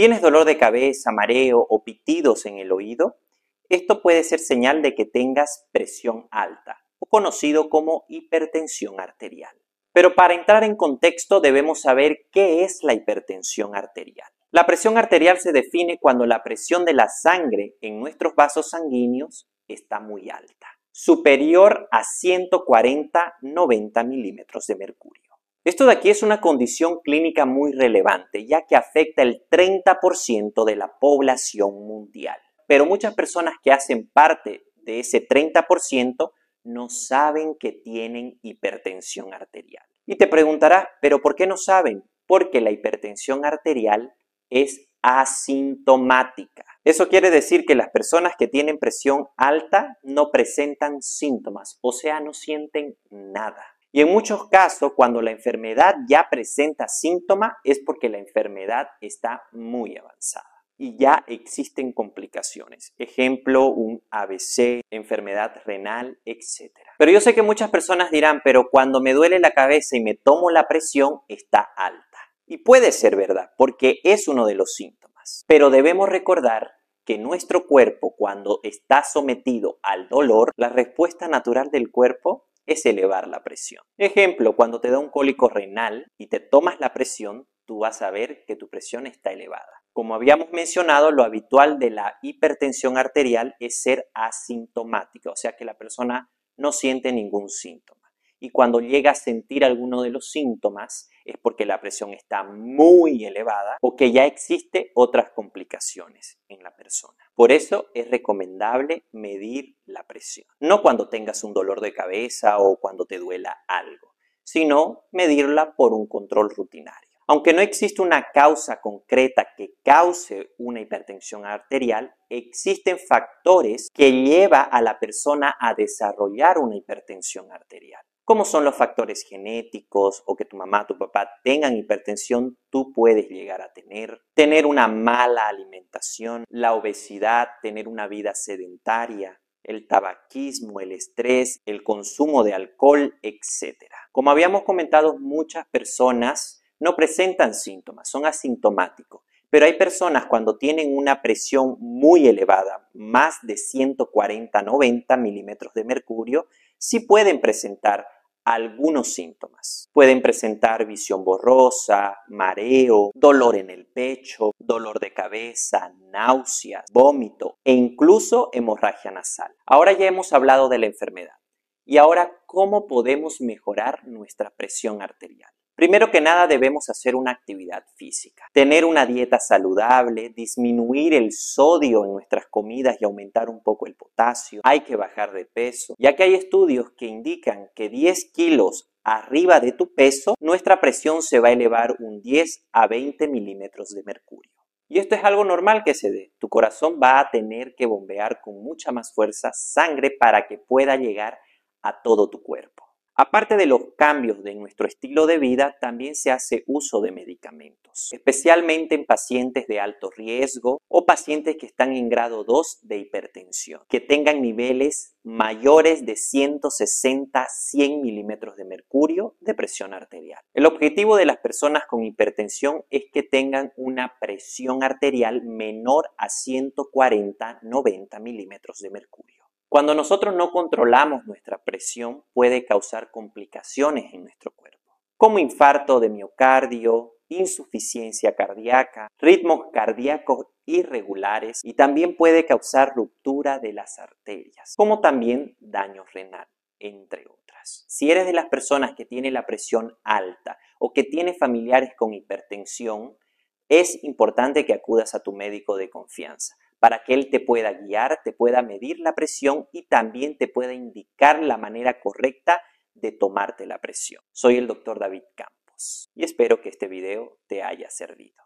¿Tienes dolor de cabeza, mareo o pitidos en el oído? Esto puede ser señal de que tengas presión alta, o conocido como hipertensión arterial. Pero para entrar en contexto debemos saber qué es la hipertensión arterial. La presión arterial se define cuando la presión de la sangre en nuestros vasos sanguíneos está muy alta, superior a 140-90 milímetros de mercurio. Esto de aquí es una condición clínica muy relevante, ya que afecta el 30% de la población mundial. Pero muchas personas que hacen parte de ese 30% no saben que tienen hipertensión arterial. Y te preguntarás, ¿pero por qué no saben? Porque la hipertensión arterial es asintomática. Eso quiere decir que las personas que tienen presión alta no presentan síntomas, o sea, no sienten nada. Y en muchos casos, cuando la enfermedad ya presenta síntomas, es porque la enfermedad está muy avanzada y ya existen complicaciones. Ejemplo, un ABC, enfermedad renal, etc. Pero yo sé que muchas personas dirán, pero cuando me duele la cabeza y me tomo la presión, está alta. Y puede ser verdad, porque es uno de los síntomas. Pero debemos recordar que nuestro cuerpo, cuando está sometido al dolor, la respuesta natural del cuerpo es elevar la presión. Ejemplo, cuando te da un cólico renal y te tomas la presión, tú vas a ver que tu presión está elevada. Como habíamos mencionado, lo habitual de la hipertensión arterial es ser asintomática, o sea que la persona no siente ningún síntoma y cuando llega a sentir alguno de los síntomas es porque la presión está muy elevada o que ya existe otras complicaciones en la persona. Por eso es recomendable medir la presión. No cuando tengas un dolor de cabeza o cuando te duela algo, sino medirla por un control rutinario. Aunque no existe una causa concreta que cause una hipertensión arterial, existen factores que llevan a la persona a desarrollar una hipertensión arterial como son los factores genéticos o que tu mamá, tu papá tengan hipertensión, tú puedes llegar a tener. Tener una mala alimentación, la obesidad, tener una vida sedentaria, el tabaquismo, el estrés, el consumo de alcohol, etc. Como habíamos comentado, muchas personas no presentan síntomas, son asintomáticos. Pero hay personas cuando tienen una presión muy elevada, más de 140-90 milímetros de mercurio, sí pueden presentar algunos síntomas. Pueden presentar visión borrosa, mareo, dolor en el pecho, dolor de cabeza, náuseas, vómito e incluso hemorragia nasal. Ahora ya hemos hablado de la enfermedad. Y ahora, ¿cómo podemos mejorar nuestra presión arterial? Primero que nada debemos hacer una actividad física, tener una dieta saludable, disminuir el sodio en nuestras comidas y aumentar un poco el potasio. Hay que bajar de peso, ya que hay estudios que indican que 10 kilos arriba de tu peso, nuestra presión se va a elevar un 10 a 20 milímetros de mercurio. Y esto es algo normal que se dé. Tu corazón va a tener que bombear con mucha más fuerza sangre para que pueda llegar a todo tu cuerpo. Aparte de los cambios de nuestro estilo de vida, también se hace uso de medicamentos, especialmente en pacientes de alto riesgo o pacientes que están en grado 2 de hipertensión, que tengan niveles mayores de 160-100 milímetros de mercurio de presión arterial. El objetivo de las personas con hipertensión es que tengan una presión arterial menor a 140-90 milímetros de mercurio. Cuando nosotros no controlamos nuestra presión puede causar complicaciones en nuestro cuerpo, como infarto de miocardio, insuficiencia cardíaca, ritmos cardíacos irregulares y también puede causar ruptura de las arterias, como también daño renal, entre otras. Si eres de las personas que tiene la presión alta o que tiene familiares con hipertensión, es importante que acudas a tu médico de confianza para que Él te pueda guiar, te pueda medir la presión y también te pueda indicar la manera correcta de tomarte la presión. Soy el doctor David Campos y espero que este video te haya servido.